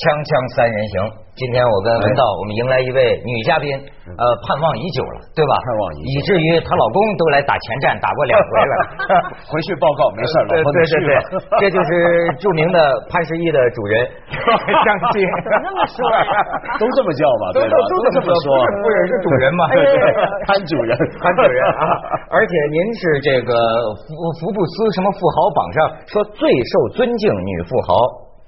锵锵三人行，今天我跟文道，我们迎来一位女嘉宾，呃，盼望已久了，对吧？盼望已久以至于她老公都来打前站，打过两回了。回去报告没事了，对对对对，这就是著名的潘石屹的主人 张欣。怎么那么说？都这么叫吧？都对吧？都这么说，夫人是主人嘛？对对，潘主人，潘主人啊！而且您是这个福福布斯什么富豪榜上说最受尊敬女富豪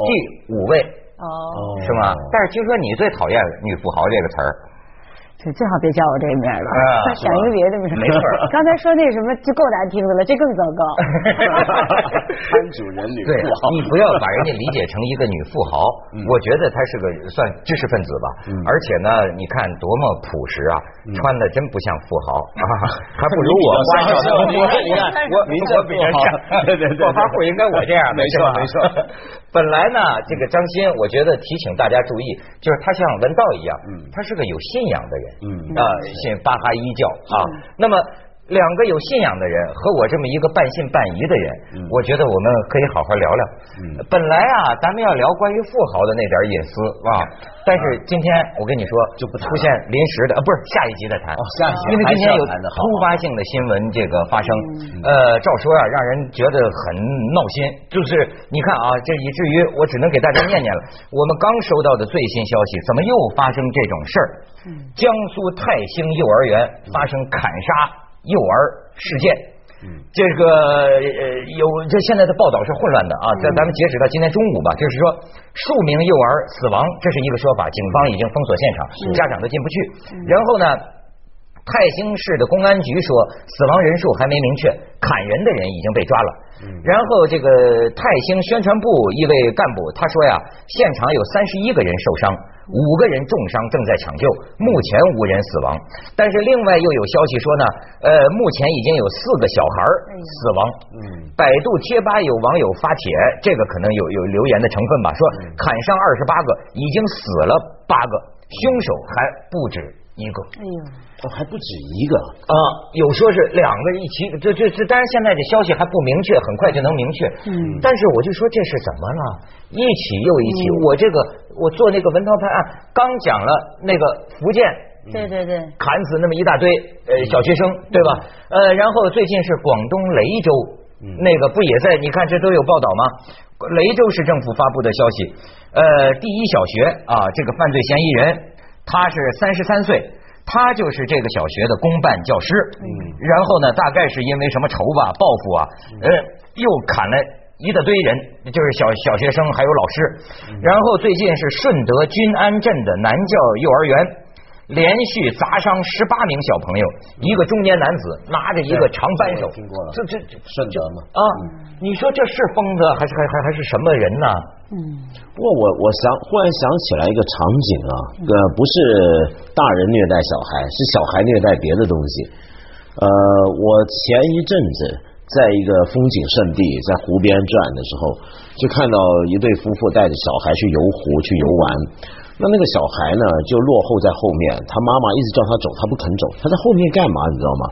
第五位。哦，是吗？但是听说你最讨厌“女富豪”这个词儿，这最好别叫我这个名儿了，啊想一个别的名儿。没错刚才说那什么就够难听的了，这更糟糕。摊主人女对富豪，你不要把人家理解成一个女富豪，我觉得她是个算知识分子吧。而且呢，你看多么朴实啊，穿的真不像富豪 啊，还不如我我您这我比人富豪强，对对对暴发户应该我这样的，没错没错。本来呢，这个张欣，我觉得提醒大家注意，就是他像文道一样，嗯他是个有信仰的人，嗯啊，信巴哈伊教啊。那么两个有信仰的人和我这么一个半信半疑的人，嗯我觉得我们可以好好聊聊。嗯本来啊，咱们要聊关于富豪的那点隐私啊，但是今天我跟你说，就不谈出现临时的，啊，不是下一集再谈。哦下一集因为今天有突发性的新闻这个发生，嗯呃，照说啊，让人觉得很闹心。就是你看啊，这以至于我只能给大家念念了。我们刚收到的最新消息，怎么又发生这种事儿？江苏泰兴幼儿园发生砍杀幼儿事件。这个呃有这现在的报道是混乱的啊，在咱们截止到今天中午吧，就是说数名幼儿死亡，这是一个说法，警方已经封锁现场，家长都进不去。然后呢，泰兴市的公安局说死亡人数还没明确，砍人的人已经被抓了。然后这个泰兴宣传部一位干部他说呀，现场有三十一个人受伤，五个人重伤正在抢救，目前无人死亡。但是另外又有消息说呢，呃，目前已经有四个小孩死亡。嗯百度贴吧有网友发帖，这个可能有有留言的成分吧，说砍伤二十八个，已经死了八个，凶手还不止一个。哎呦，哦还不止一个，啊，有说是两个一起，这这这，当然现在这消息还不明确，很快就能明确。嗯但是我就说这是怎么了？一起又一起，我这个我做那个文涛判案，刚讲了那个福建对对对，砍死那么一大堆呃小学生，对吧？呃，然后最近是广东雷州，那个不也在？你看这都有报道吗？雷州市政府发布的消息，呃，第一小学啊，这个犯罪嫌疑人他是三十三岁。他就是这个小学的公办教师，嗯，然后呢，大概是因为什么仇吧、报复啊，呃，又砍了一大堆人，就是小小学生还有老师。然后最近是顺德均安镇的南教幼儿园，连续砸伤十八名小朋友，一个中年男子拿着一个长扳手，听过了这这这顺德嘛。啊，你说这是疯子还是还还还是什么人呢？嗯，不过我我想忽然想起来一个场景啊，呃，不是大人虐待小孩，是小孩虐待别的东西。呃，我前一阵子在一个风景胜地，在湖边转的时候，就看到一对夫妇带着小孩去游湖去游玩。那那个小孩呢，就落后在后面，他妈妈一直叫他走，他不肯走，他在后面干嘛？你知道吗？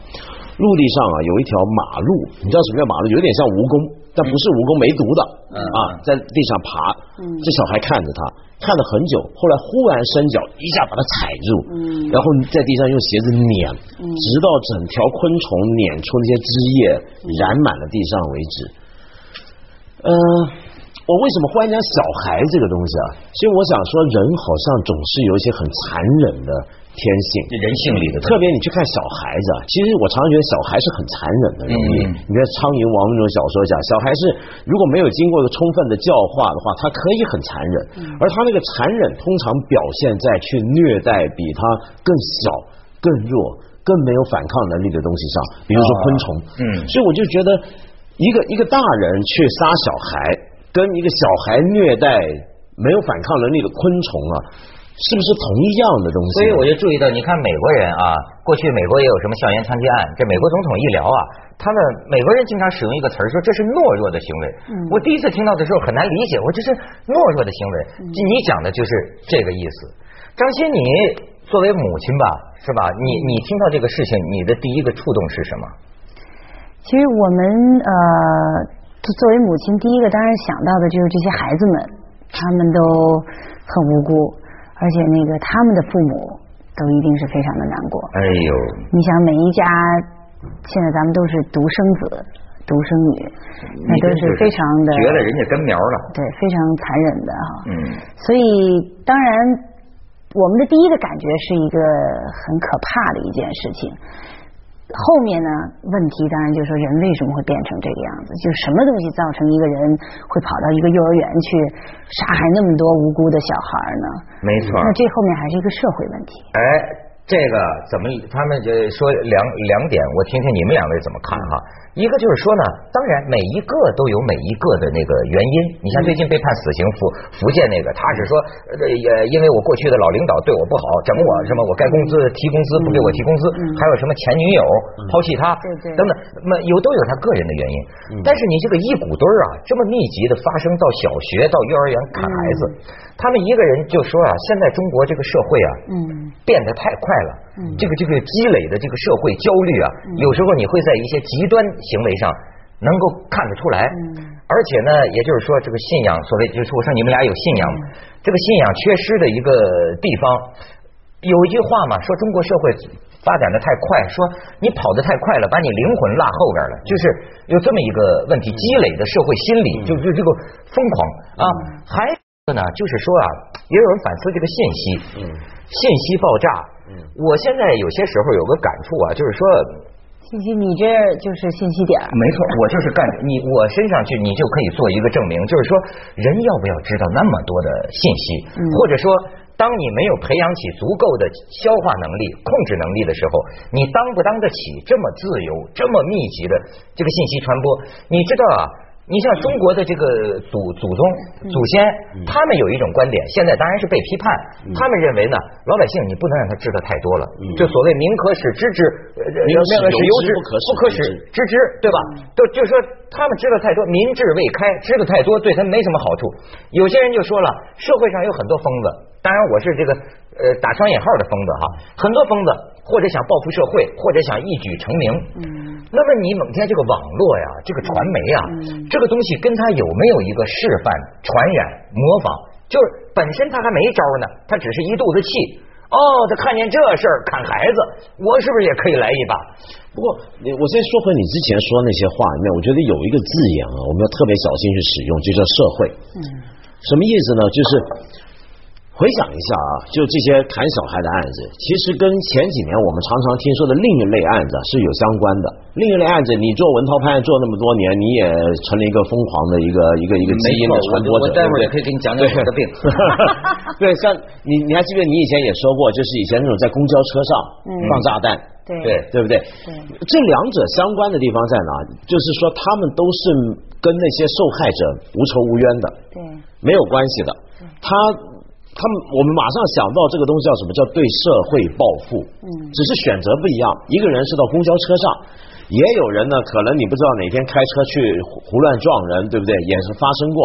陆地上啊有一条马路，你知道什么叫马路？有点像蜈蚣，但不是蜈蚣，没毒的啊，在地上爬。这小孩看着他，看了很久，后来忽然伸脚一下把他踩住，然后在地上用鞋子碾，直到整条昆虫碾出那些汁液染满了地上为止。呃，我为什么忽然讲小孩这个东西啊？其实我想说，人好像总是有一些很残忍的天性。人性里的特别你去看小孩子啊，其实我常常觉得小孩是很残忍的，容易。嗯你看《苍蝇王》那种小说讲，小孩是如果没有经过一个充分的教化的话，他可以很残忍，而他那个残忍通常表现在去虐待比他更小、更弱、更没有反抗能力的东西上，比如说昆虫。嗯所以我就觉得，一个一个大人去杀小孩，跟一个小孩虐待没有反抗能力的昆虫啊，是不是同一样的东西？所以我就注意到，你看美国人啊，过去美国也有什么校园枪击案，这美国总统一聊啊，他们美国人经常使用一个词儿，说这是懦弱的行为。我第一次听到的时候很难理解，我这是懦弱的行为。你讲的就是这个意思。张欣，你作为母亲吧，是吧？你你听到这个事情，你的第一个触动是什么？其实我们呃，作为母亲，第一个当然想到的就是这些孩子们，他们都很无辜，而且那个他们的父母都一定是非常的难过。哎呦，你想每一家现在咱们都是独生子、独生女，那都是非常的绝了人家根苗了。对，非常残忍的哈。嗯，所以当然，我们的第一个感觉是一个很可怕的一件事情。后面呢，问题当然就是说人为什么会变成这个样子？就什么东西造成一个人会跑到一个幼儿园去杀害那么多无辜的小孩呢？没错。那这后面还是一个社会问题。哎，这个怎么？他们就说两两点，我听听你们两位怎么看哈？一个就是说呢，当然每一个都有每一个的那个原因。你像最近被判死刑福福建那个，他是说呃也因为我过去的老领导对我不好，整我什么，我该工资提工资不给我提工资，还有什么前女友抛弃他等等，那有都有他个人的原因。但是你这个一股堆儿啊，这么密集的发生到小学到幼儿园砍孩子，他们一个人就说啊，现在中国这个社会啊，嗯，变得太快了，嗯，这个这个积累的这个社会焦虑啊，有时候你会在一些极端。行为上能够看得出来，而且呢，也就是说，这个信仰，所谓就是我说你们俩有信仰，这个信仰缺失的一个地方，有一句话嘛，说中国社会发展的太快，说你跑得太快了，把你灵魂落后边了，就是有这么一个问题，积累的社会心理，就就这个疯狂啊。还呢，就是说啊，也有人反思这个信息，嗯信息爆炸。嗯我现在有些时候有个感触啊，就是说。信息，你这就是信息点。没错，我就是干你，我身上去，你就可以做一个证明，就是说，人要不要知道那么多的信息，或者说，当你没有培养起足够的消化能力、控制能力的时候，你当不当得起这么自由、这么密集的这个信息传播？你知道啊？你像中国的这个祖祖宗祖先，他们有一种观点，现在当然是被批判。他们认为呢，老百姓你不能让他知道太多了，就所谓民可使知之，民可使由之，不可使知之，对吧？都就说他们知道太多，民智未开，知道太多对他没什么好处。有些人就说了，社会上有很多疯子，当然我是这个呃打双引号的疯子哈，很多疯子或者想报复社会，或者想一举成名。那么你每天这个网络呀，这个传媒啊，这个东西跟他有没有一个示范、传染、模仿？就是本身他还没招呢，他只是一肚子气。哦，他看见这事儿砍孩子，我是不是也可以来一把？不过，我先说回你之前说那些话里面，我觉得有一个字眼啊，我们要特别小心去使用，就叫社会。嗯，什么意思呢？就是。回想一下啊，就这些砍小孩的案子，其实跟前几年我们常常听说的另一类案子是有相关的。另一类案子，你做文涛拍案做那么多年，你也成了一个疯狂的一个一个一个基因的传播者。我待会儿也可以给你讲讲我的病。对，像你你还记得你以前也说过，就是以前那种在公交车上放炸弹，对对对不对？这两者相关的地方在哪？就是说他们都是跟那些受害者无仇无冤的，对，没有关系的。他。他们，我们马上想到这个东西叫什么？叫对社会报复。嗯，只是选择不一样。一个人是到公交车上，也有人呢，可能你不知道哪天开车去胡乱撞人，对不对？也是发生过。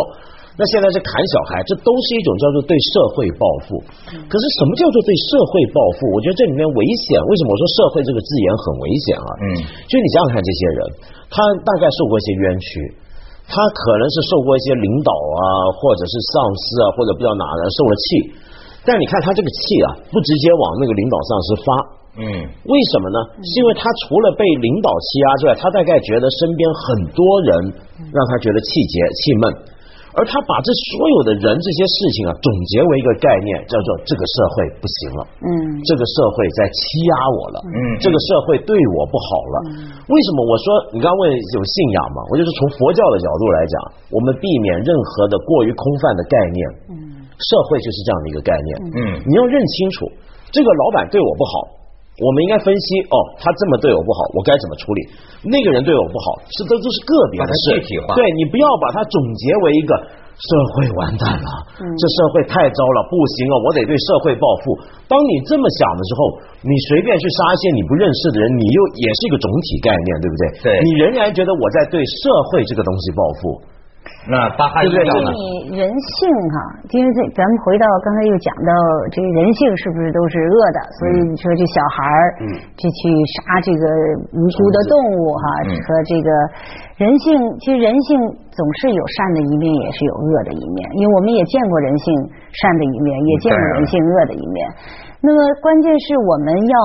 那现在是砍小孩，这都是一种叫做对社会报复。可是什么叫做对社会报复？我觉得这里面危险。为什么我说社会这个字眼很危险啊？嗯，就你想想看，这些人他大概受过一些冤屈。他可能是受过一些领导啊，或者是上司啊，或者不知道哪的受了气，但你看他这个气啊，不直接往那个领导上司发，嗯，为什么呢？是因为他除了被领导欺压之外，他大概觉得身边很多人让他觉得气结、气闷。而他把这所有的人这些事情啊总结为一个概念，叫做这个社会不行了，嗯，这个社会在欺压我了，嗯，这个社会对我不好了。为什么我说你刚问有信仰嘛？我就是从佛教的角度来讲，我们避免任何的过于空泛的概念，嗯，社会就是这样的一个概念，嗯，你要认清楚，这个老板对我不好。我们应该分析哦，他这么对我不好，我该怎么处理？那个人对我不好，是都都是个别的事，具体化。对你不要把它总结为一个社会完蛋了，这社会太糟了，不行了，我得对社会报复。当你这么想的时候，你随便去杀一些你不认识的人，你又也是一个总体概念，对不对？对，你仍然觉得我在对社会这个东西报复。那巴哈？你人性哈，因为这咱们回到刚才又讲到这个人性是不是都是恶的？所以你说这小孩儿，嗯就去杀这个无辜的动物哈，嗯和这个人性，其实人性总是有善的一面，也是有恶的一面，因为我们也见过人性善的一面，也见过人性恶的一面。那么关键是我们要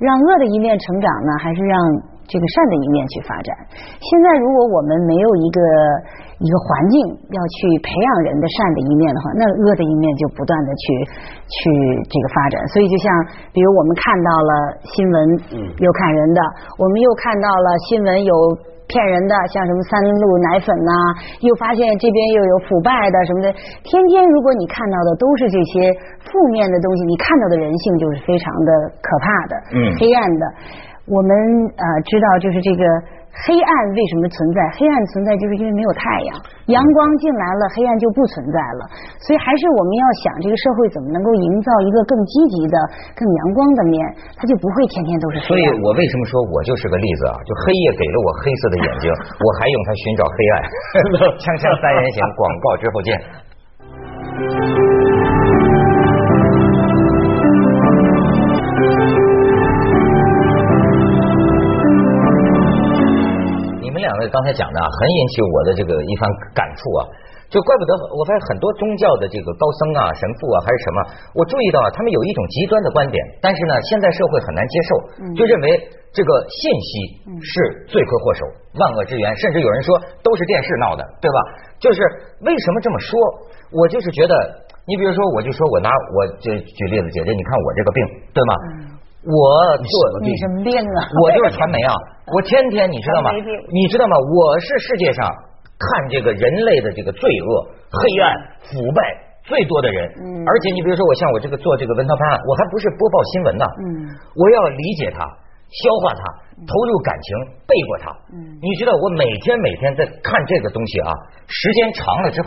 让恶的一面成长呢，还是让这个善的一面去发展？现在如果我们没有一个一个环境要去培养人的善的一面的话，那恶的一面就不断的去去这个发展。所以就像比如我们看到了新闻，嗯有砍人的，我们又看到了新闻有。骗人的，像什么三鹿奶粉呐、又发现这边又有腐败的什么的，天天如果你看到的都是这些负面的东西，你看到的人性就是非常的可怕的，嗯黑暗的。我们呃知道，就是这个黑暗为什么存在？黑暗存在就是因为没有太阳，阳光进来了，黑暗就不存在了。所以还是我们要想，这个社会怎么能够营造一个更积极的、更阳光的面，它就不会天天都是黑所以。我为什么说我就是个例子啊？就黑夜给了我黑色的眼睛，我还用它寻找黑暗。锵锵三人行，广告之后见。刚才讲的啊，很引起我的这个一番感触啊。就怪不得我发现很多宗教的这个高僧啊、神父啊还是什么，我注意到啊，他们有一种极端的观点，但是呢，现在社会很难接受，就认为这个信息是罪魁祸首、万恶之源，甚至有人说都是电视闹的，对吧？就是为什么这么说？我就是觉得，你比如说，我就说我拿我这举例子，姐姐，你看我这个病，对吗？我做你什么病啊？我就是传媒啊，我天天你知道吗？你知道吗？我是世界上看这个人类的这个罪恶、黑暗、腐败最多的人。嗯而且你比如说，我像我这个做这个文涛判案，我还不是播报新闻呢，嗯我要理解它。消化它，投入感情，背过它。嗯你知道我每天每天在看这个东西啊，时间长了之后，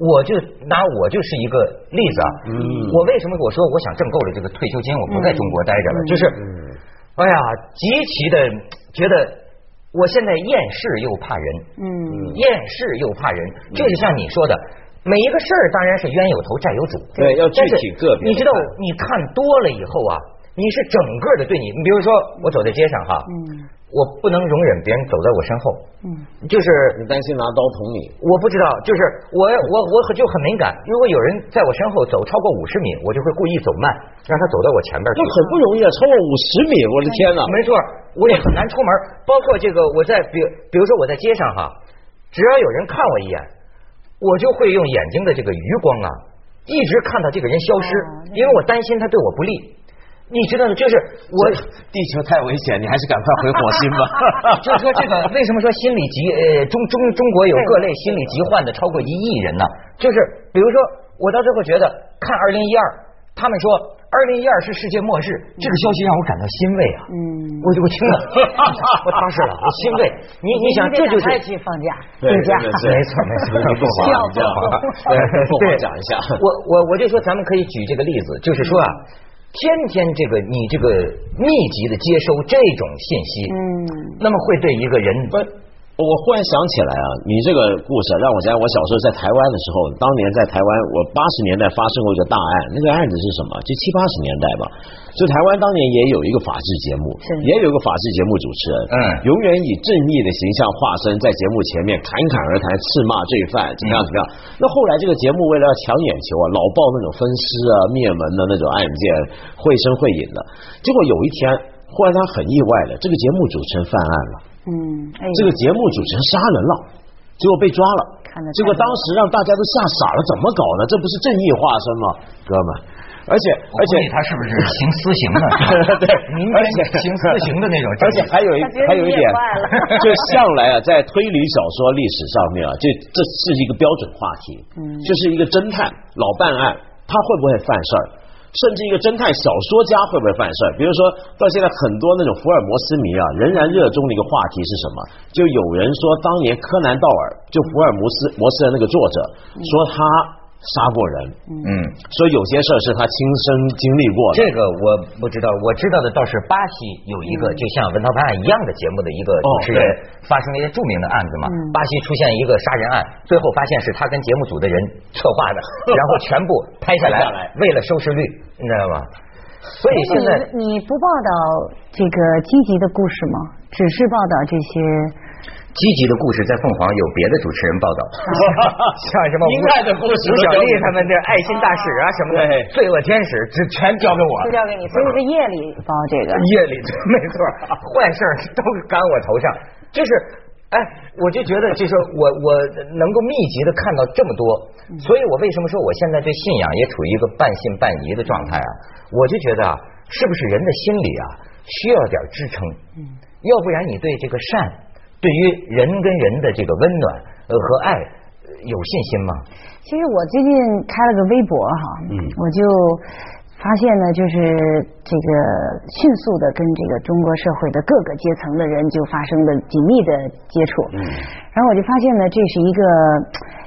我就拿我就是一个例子啊。嗯。我为什么我说我想挣够了这个退休金，我不在中国待着了，嗯。就是，哎呀，极其的觉得我现在厌世又怕人，嗯。厌世又怕人，就是像你说的。每一个事儿当然是冤有头债有主，对要具体个别你知道，你看多了以后啊，你是整个的对你，你比如说我走在街上哈，嗯我不能容忍别人走在我身后，嗯就是你担心拿刀捅你，我不知道，就是我我我就很敏感，如果有人在我身后走超过五十米，我就会故意走慢，让他走到我前边去那。很不容易啊，超过五十米，我的天哪！没错，我也很难出门。包括这个，我在比比如说我在街上哈，只要有人看我一眼，我就会用眼睛的这个余光啊，一直看到这个人消失哦，因为我担心他对我不利。你知道吗？就是我。地球太危险，你还是赶快回火星吧 就是说这个为什么说心理疾呃中中中国有各类心理疾患的超过一亿人呢？就是比如说我到最后觉得看二零一二，他们说二零一二是世界末日，这个消息让我感到欣慰啊！嗯，我就我听了，我踏实了，我欣慰。你你想这就是去放假对度假，没错没错，不妨笑这样死我对不妨讲一下我我我就说咱们可以举这个例子，就是说啊，天天这个你这个密集的接收这种信息，嗯。那么会对一个人不，我忽然想起来啊，你这个故事让我想起我小时候在台湾的时候，当年在台湾，我八十年代发生过一个大案，那个案子是什么？就七八十年代吧。就台湾当年也有一个法制节目是，也有一个法制节目主持人，嗯永远以正义的形象化身，在节目前面侃侃而谈，斥骂罪犯，怎么样怎么样。那后来这个节目为了要抢眼球啊，老报那种分尸啊、灭门的那种案件，绘声绘影的。结果有一天，忽然他很意外了，这个节目主持人犯案了。嗯，哎这个节目主持人杀人了，结果被抓了。结果当时让大家都吓傻了，怎么搞的？这不是正义化身吗，哥们？而且而且他是不是 行私刑的？对，民间行私刑的那种，而且还有一还有一点 就向来啊，在推理小说历史上面啊，这这是一个标准话题，嗯就是一个侦探老办案，他会不会犯事儿？甚至一个侦探小说家会不会犯事儿？比如说到现在很多那种福尔摩斯迷啊，仍然热衷的一个话题是什么？就有人说当年柯南道尔，就福尔摩斯摩斯的那个作者，说他杀过人，嗯，所以有些事儿是他亲身经历过的。这个我不知道，我知道的倒是巴西有一个就像文涛办案一样的节目的一个主持人，发生了一些著名的案子嘛。巴西出现一个杀人案，最后发现是他跟节目组的人策划的，然后全部拍下来，为了收视率，你知道吗？所以现在你不报道这个积极的故事吗？只是报道这些。积极的故事在凤凰有别的主持人报道，像什么吴的故事、吴小丽他们这爱心大使啊 什么的，罪恶天使这全交给我，就交给你，所以是夜里报这个。夜里 没错，坏事都赶我头上，就是哎，我就觉得就是我我能够密集的看到这么多，所以我为什么说我现在对信仰也处于一个半信半疑的状态啊？我就觉得啊，是不是人的心里啊需要点支撑？嗯，要不然你对这个善。对于人跟人的这个温暖呃和爱有信心吗？其实我最近开了个微博哈，嗯，我就发现呢，就是这个迅速的跟这个中国社会的各个阶层的人就发生了紧密的接触，嗯，然后我就发现呢，这是一个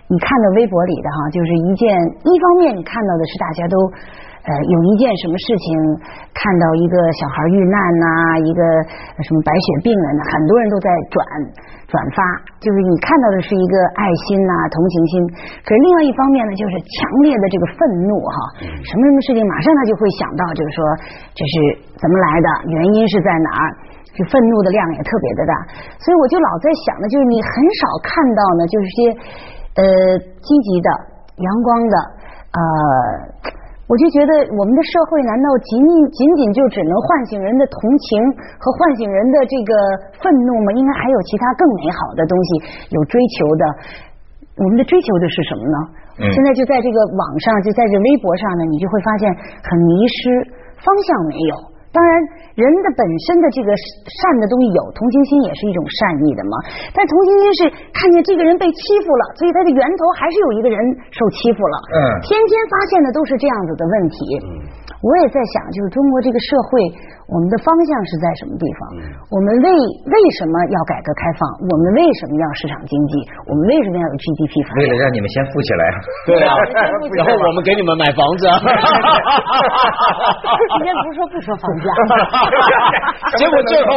你看到微博里的哈，就是一件一方面你看到的是大家都。呃，有一件什么事情，看到一个小孩遇难呐，一个什么白血病人呐，很多人都在转转发，就是你看到的是一个爱心呐、同情心，可是另外一方面呢，就是强烈的这个愤怒哈，什么什么事情马上他就会想到，就是说这是怎么来的，原因是在哪儿，就愤怒的量也特别的大，所以我就老在想呢，就是你很少看到呢，就是些呃积极的、阳光的呃。我就觉得我们的社会难道仅仅仅仅就只能唤醒人的同情和唤醒人的这个愤怒吗？应该还有其他更美好的东西有追求的。我们的追求的是什么呢？现在就在这个网上，就在这微博上呢，你就会发现很迷失，方向没有。当然，人的本身的这个善的东西有同情心，也是一种善意的嘛。但同情心是看见这个人被欺负了，所以它的源头还是有一个人受欺负了。嗯，天天发现的都是这样子的问题。嗯。我也在想，就是中国这个社会，我们的方向是在什么地方？我们为为什么要改革开放？我们为什么要市场经济？我们为什么要有 GDP 发展？为了让你们先富起来。对啊，然后我们给你们买房子。今天不是说不说房价，结果最后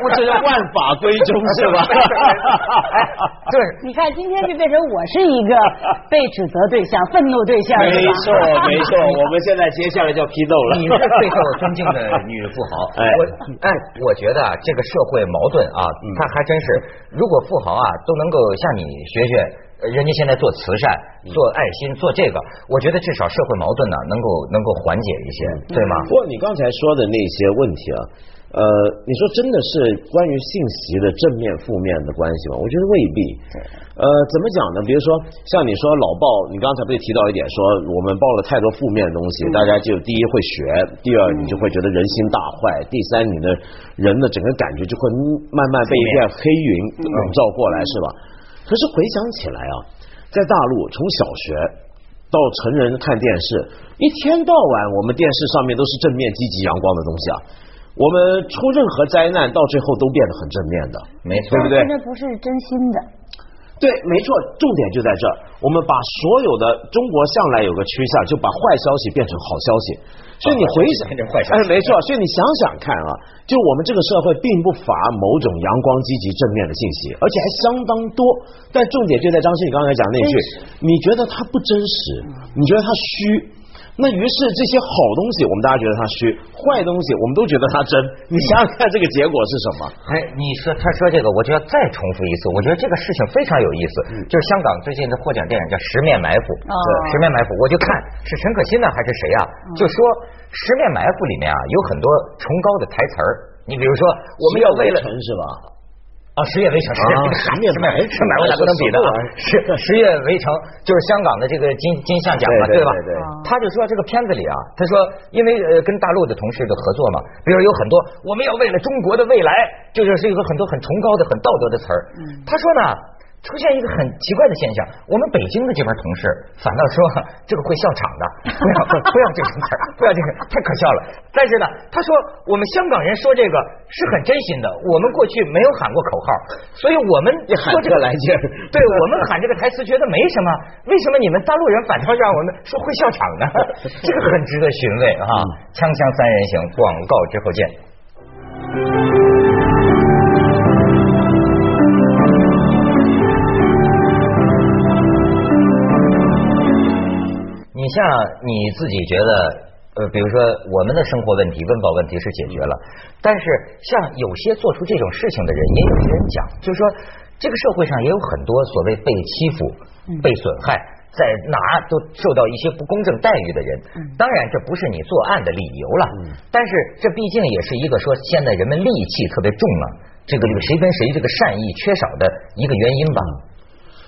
不是万法归宗是吧？对，你看今天就变成我是一个被指责对象、愤怒对象。没错，没错，我们现在接下来就要批。你是最受尊敬的女富豪，我哎，我觉得这个社会矛盾啊，他还真是，如果富豪啊都能够向你学学，人家现在做慈善、做爱心、做这个，我觉得至少社会矛盾呢能够能够缓解一些，对吗？不过你刚才说的那些问题啊，呃，你说真的是关于信息的正面负面的关系吗？我觉得未必。呃，怎么讲呢？比如说，像你说老报，你刚才不是提到一点，说我们报了太多负面的东西，大家就第一会学，第二你就会觉得人心大坏，第三你的人的整个感觉就会慢慢被一片黑云笼罩过来，是吧？可是回想起来啊，在大陆从小学到成人看电视，一天到晚我们电视上面都是正面、积极、阳光的东西啊。我们出任何灾难，到最后都变得很正面的，没错，对不对？那不是真心的。对，没错，重点就在这儿。我们把所有的中国向来有个趋向，就把坏消息变成好消息。所以你回想，哎，没错。所以你想想看啊，就我们这个社会并不乏某种阳光、积极、正面的信息，而且还相当多。但重点就在张欣你刚才讲那句，你觉得它不真实，你觉得它虚。那于是这些好东西，我们大家觉得它虚；坏东西，我们都觉得它真。你想想看，这个结果是什么？哎，你说他说这个，我就要再重复一次。我觉得这个事情非常有意思，就是香港最近的获奖电影叫《十面埋伏》。十面埋伏，我就看是陈可辛呢还是谁啊？就说《十面埋伏》里面啊有很多崇高的台词儿。你比如说，我们要为了是吧？啊，十月围城，十月十月围城，哪不能比的啊？十十月围城就是香港的这个金金像奖嘛，对吧？他就说这个片子里啊，他说因为呃跟大陆的同事的合作嘛，比如有很多我们要为了中国的未来，就是是一个很多很崇高的、很道德的词儿。他说呢，出现一个很奇怪的现象，我们北京的这边同事反倒说这个会笑场的，不要不要这个词儿，不要这个太可笑了。但是呢，他说我们香港人说这个是很真心的，我们过去没有喊过口号，所以我们说这个来劲。对我们喊这个台词觉得没什么，为什么你们大陆人反倒让我们说会笑场呢？这个很值得询问啊！锵锵三人行，广告之后见。像你自己觉得，呃，比如说我们的生活问题、温饱问题是解决了，但是像有些做出这种事情的人，也有些人讲，就是说这个社会上也有很多所谓被欺负、被损害，在哪都受到一些不公正待遇的人。当然，这不是你作案的理由了，但是这毕竟也是一个说现在人们戾气特别重了，这个谁跟谁这个善意缺少的一个原因吧。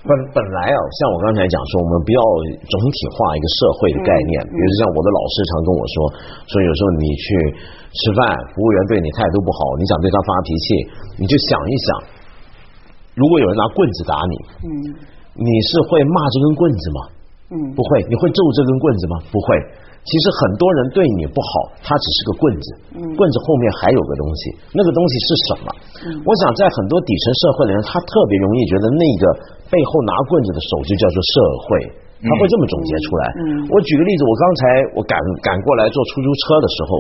本本来啊，像我刚才讲说，我们不要总体化一个社会的概念。比如像我的老师常跟我说，说有时候你去吃饭，服务员对你态度不好，你想对他发脾气，你就想一想，如果有人拿棍子打你，嗯，你是会骂这根棍子吗？嗯，不会。你会揍这根棍子吗？不会。其实很多人对你不好，他只是个棍子，棍子后面还有个东西，那个东西是什么？我想在很多底层社会的人，他特别容易觉得那个背后拿棍子的手就叫做社会，他会这么总结出来。我举个例子，我刚才我赶赶过来坐出租车的时候，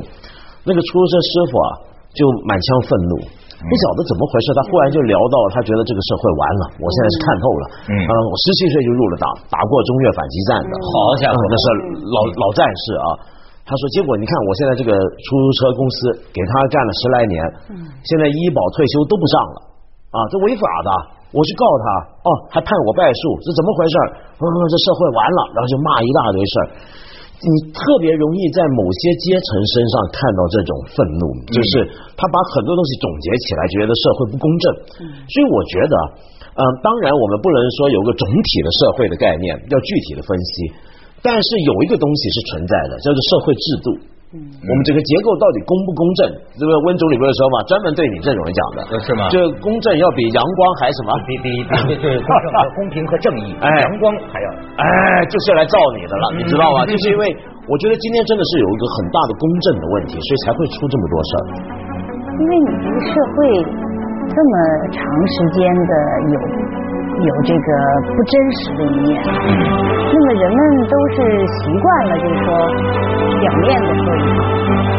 那个出租车师傅啊，就满腔愤怒。不晓得怎么回事，他忽然就聊到，他觉得这个社会完了。我现在是看透了。嗯，我十七岁就入了党，打过中越反击战的。好家伙，那是老老战士啊。他说，结果你看我现在这个出租车公司给他干了十来年，现在医保退休都不上了啊，这违法的。我去告他，哦，还判我败诉，这怎么回事？嗯，这社会完了，然后就骂一大堆事儿。你特别容易在某些阶层身上看到这种愤怒，就是他把很多东西总结起来，觉得社会不公正。所以我觉得，嗯，当然我们不能说有个总体的社会的概念，要具体的分析，但是有一个东西是存在的，叫做社会制度。我们这个结构到底公不公正？这个温总理不是说嘛，专门对你这种人讲的，是吗？这公正要比阳光还什么？比比比对公正公平和正义，哎阳光还要哎，就是来造你的了，你知道吗？就是因为我觉得今天真的是有一个很大的公正的问题，所以才会出这么多事儿。因为你这个社会这么长时间的有有这个不真实的一面，那么人们都是习惯了，就是说。表面的说一套。